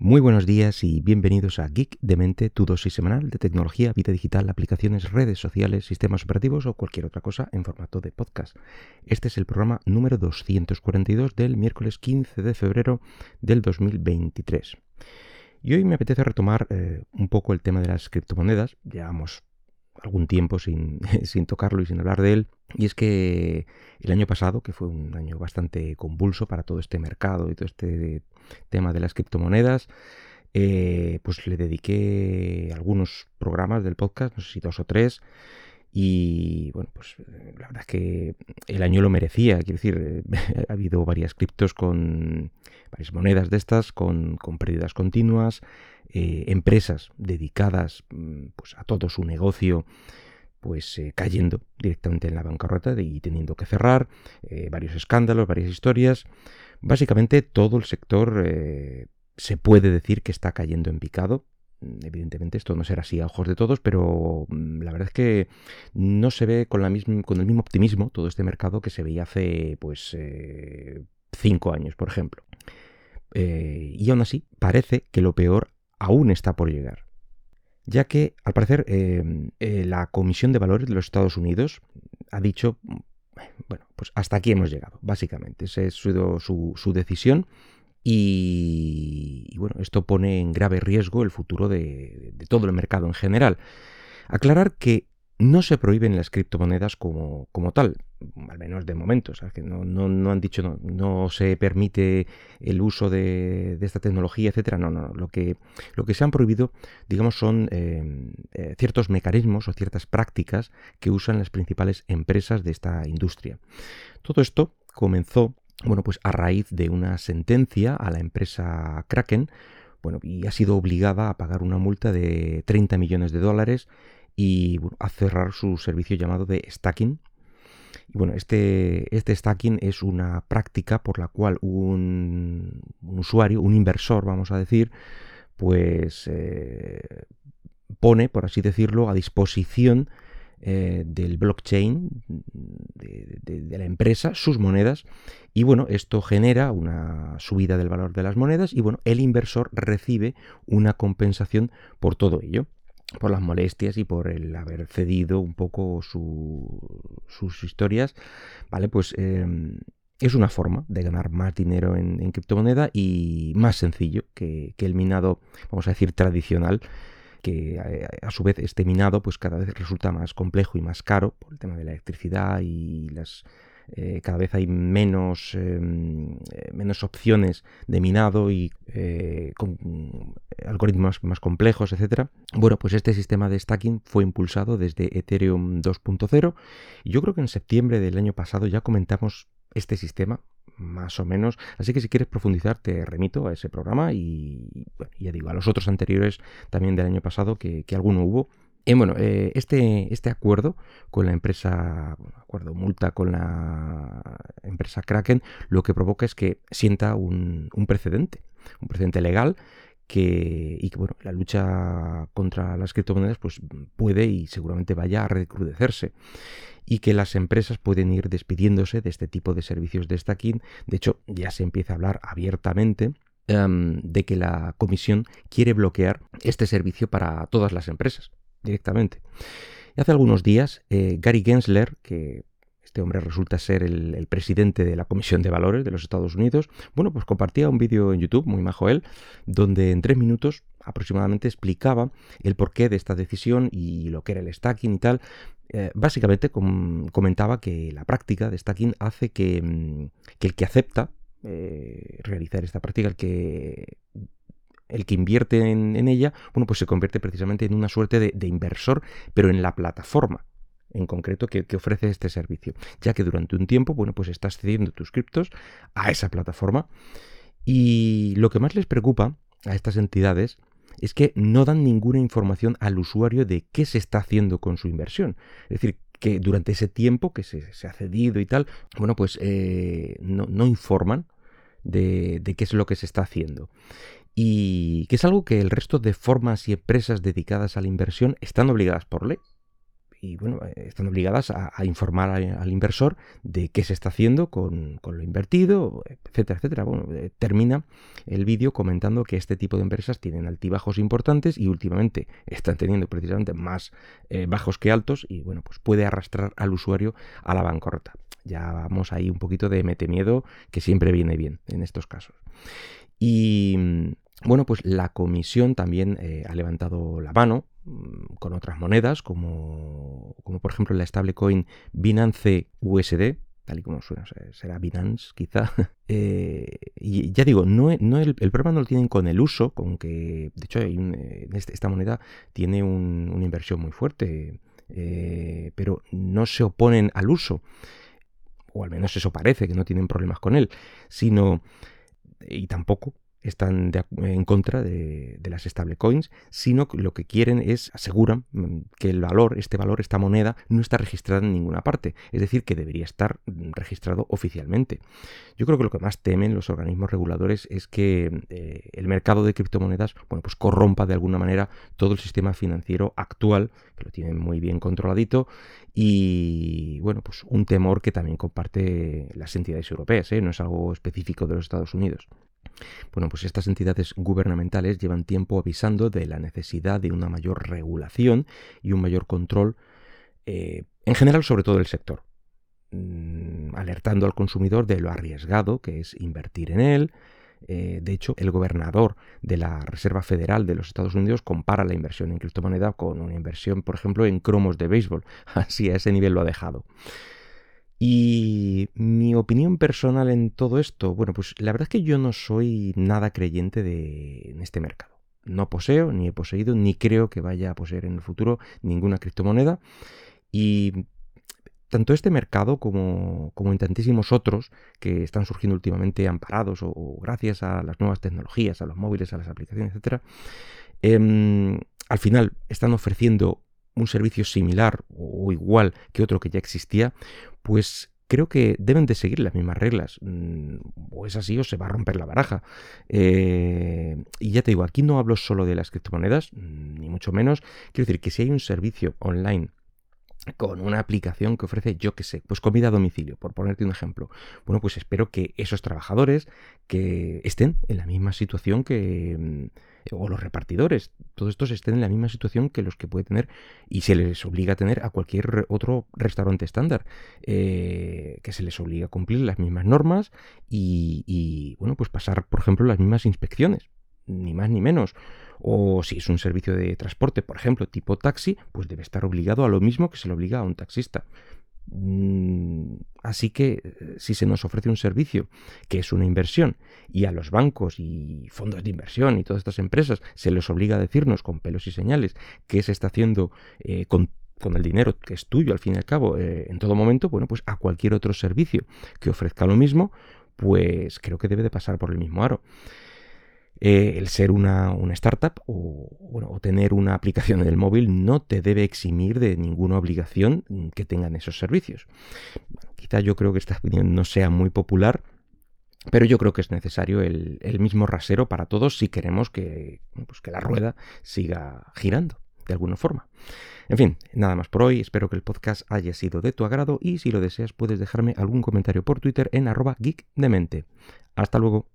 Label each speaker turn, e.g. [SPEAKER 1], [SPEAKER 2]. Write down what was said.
[SPEAKER 1] Muy buenos días y bienvenidos a Geek de Mente, tu dosis semanal de tecnología, vida digital, aplicaciones, redes sociales, sistemas operativos o cualquier otra cosa en formato de podcast. Este es el programa número 242 del miércoles 15 de febrero del 2023. Y hoy me apetece retomar eh, un poco el tema de las criptomonedas. Llevamos algún tiempo sin, sin, tocarlo y sin hablar de él. Y es que el año pasado, que fue un año bastante convulso para todo este mercado y todo este tema de las criptomonedas, eh, pues le dediqué algunos programas del podcast, no sé si dos o tres, y bueno, pues la verdad es que el año lo merecía, quiero decir, ha habido varias criptos con varias monedas de estas, con, con pérdidas continuas, eh, empresas dedicadas mm, pues, a todo su negocio pues eh, cayendo directamente en la bancarrota y teniendo que cerrar, varios escándalos, varias historias. Básicamente todo el sector eh, se puede decir que está cayendo en picado. Mm, evidentemente esto no será así a ojos de todos, pero mm, la verdad es que no se ve con, el mismo optimismo todo este mercado que se veía hace pues eh, cinco años, por ejemplo. Eh, y aún así parece que lo peor aún está por llegar ya que al parecer la Comisión de Valores de los Estados Unidos ha dicho bueno, pues hasta aquí hemos llegado, básicamente. Esa ha sido su, decisión. Y, bueno, esto pone en grave riesgo el futuro de, todo el mercado en general. Aclarar que no se prohíben las criptomonedas como, como tal, al menos de momento. Que no, no, han dicho no, no, se permite el uso de, esta tecnología, etcétera. No, no, Lo que, lo que se han prohibido, digamos, son eh, eh, ciertos mecanismos o ciertas prácticas que usan las principales empresas de esta industria. Todo esto comenzó, bueno, pues a raíz de una sentencia a la empresa Kraken, bueno, y ha sido obligada a pagar una multa de 30 millones de dólares y a cerrar su servicio llamado de stacking. Y bueno, este, este stacking es una práctica por la cual un, usuario, un inversor, vamos a decir, pues eh, pone, por así decirlo, a disposición eh, del blockchain de, la empresa sus monedas y bueno esto genera una subida del valor de las monedas y bueno el inversor recibe una compensación por todo ello por las molestias y por el haber cedido un poco sus historias, ¿vale? Pues em, es una forma de ganar más dinero en, criptomoneda y más sencillo que, el minado, vamos a decir, tradicional, que eh, a, su vez este minado pues cada vez resulta más complejo y más caro por el tema de la electricidad y las eh, cada vez hay menos, em, eh, menos opciones de minado y con algoritmos más complejos, etc. Bueno, pues este sistema de stacking fue impulsado desde Ethereum 2.0 y yo creo que en septiembre del año pasado ya comentamos este sistema más o menos. Así que si quieres profundizar, te remito a ese programa y, ya digo, a los otros anteriores también del año pasado, que, que alguno hubo, y bueno, eh, este, este acuerdo con la empresa, acuerdo multa con la empresa Kraken, lo que provoca es que sienta un, precedente, un precedente legal que, y que bueno, la lucha contra las criptomonedas pues, puede y seguramente vaya a recrudecerse y que las empresas pueden ir despidiéndose de este tipo de servicios de stacking. De hecho, ya se empieza a hablar abiertamente em, de que la comisión quiere bloquear este servicio para todas las empresas directamente. Hace algunos días, eh, Gary Gensler, que este hombre resulta ser el, presidente de la Comisión de Valores de los Estados Unidos, bueno, pues compartía un vídeo en YouTube, muy majo él, donde en tres minutos aproximadamente explicaba el porqué de esta decisión y lo que era el stacking y tal. Eh, básicamente comentaba que la práctica de stacking hace que, mm, el que acepta eh, realizar esta práctica, el que el que invierte en, ella, bueno, pues se convierte precisamente en una suerte de, inversor, pero en la plataforma en concreto que, ofrece este servicio, ya que durante un tiempo, bueno, pues estás cediendo tus criptos a esa plataforma y lo que más les preocupa a estas entidades es que no dan ninguna información al usuario de qué se está haciendo con su inversión. Es decir, que durante ese tiempo que se, ha cedido y tal, bueno, pues eh, no, informan de, qué es lo que se está haciendo y que es algo que el resto de formas y empresas dedicadas a la inversión están obligadas por ley. Y bueno, están obligadas a, informar al, inversor de qué se está haciendo con, lo invertido, etcétera, etcétera. Bueno, termina el vídeo comentando que este tipo de empresas tienen altibajos importantes y últimamente están teniendo precisamente más bajos que altos y bueno, pues puede arrastrar al usuario a la bancarrota. Ya vamos ahí un poquito de mete miedo que siempre viene bien en estos casos. Y mm, bueno, pues la comisión también eh, ha levantado la mano con otras monedas, como, como por ejemplo la stablecoin Binance USD, tal y como suena, será Binance quizá. Eh, y ya digo, no, no el, problema no lo tienen con el uso, con que, de hecho, eh, este, esta moneda tiene una inversión muy fuerte, pero no se oponen al uso o al menos eso parece, que no tienen problemas con él, sino, y tampoco están en contra de, las stablecoins, sino que lo que quieren es, aseguran mm, que el valor, este valor, esta moneda, no está registrada en ninguna parte, es decir, que debería estar mm, registrado oficialmente. Yo creo que lo que más temen los organismos reguladores es que eh, el mercado de criptomonedas, bueno, pues corrompa de alguna manera todo el sistema financiero actual, que lo tienen muy bien controladito, y bueno, pues un temor que también comparte las entidades europeas, ¿eh? no es algo específico de los Estados Unidos. Bueno, pues estas entidades gubernamentales llevan tiempo avisando de la necesidad de una mayor regulación y un mayor control eh, en general sobre todo el sector, mm, alertando al consumidor de lo arriesgado que es invertir en él. Eh, de hecho, el gobernador de la Reserva Federal de los Estados Unidos compara la inversión en criptomoneda con una inversión, por ejemplo, en cromos de béisbol. Así a ese nivel lo ha dejado. Y mi opinión personal en todo esto, bueno, pues la verdad es que yo no soy nada creyente de, en este mercado. No poseo, ni he poseído, ni creo que vaya a poseer en el futuro ninguna criptomoneda. Y tanto este mercado como, como en tantísimos otros que están surgiendo últimamente amparados o, gracias a las nuevas tecnologías, a los móviles, a las aplicaciones, etc., em, al final están ofreciendo un servicio similar o igual que otro que ya existía, pues creo que deben de seguir las mismas reglas. Mm, o es así o se va a romper la baraja. Eh, y ya te digo, aquí no hablo solo de las criptomonedas, mm, ni mucho menos. Quiero decir que si hay un servicio online con una aplicación que ofrece, yo qué sé, pues comida a domicilio, por ponerte un ejemplo. Bueno, pues espero que esos trabajadores que estén en la misma situación que mm, o los repartidores, todos estos estén en la misma situación que los que puede tener y se les obliga a tener a cualquier otro restaurante estándar, eh, que se les obliga a cumplir las mismas normas y, y, bueno, pues pasar, por ejemplo, las mismas inspecciones, ni más ni menos. O si es un servicio de transporte, por ejemplo, tipo taxi, pues debe estar obligado a lo mismo que se le obliga a un taxista. Mm, así que si se nos ofrece un servicio que es una inversión y a los bancos y fondos de inversión y todas estas empresas se les obliga a decirnos con pelos y señales qué se está haciendo eh, con, el dinero que es tuyo al fin y al cabo eh, en todo momento, bueno, pues a cualquier otro servicio que ofrezca lo mismo, pues creo que debe de pasar por el mismo aro. Eh, el ser una, startup o, tener una aplicación en el móvil no te debe eximir de ninguna obligación que tengan esos servicios. quizá yo creo que esta opinión no sea muy popular, pero yo creo que es necesario el, mismo rasero para todos si queremos que, pues que la rueda siga girando de alguna forma. En fin, nada más por hoy, espero que el podcast haya sido de tu agrado y si lo deseas puedes dejarme algún comentario por Twitter en arroba geekdemente. Hasta luego.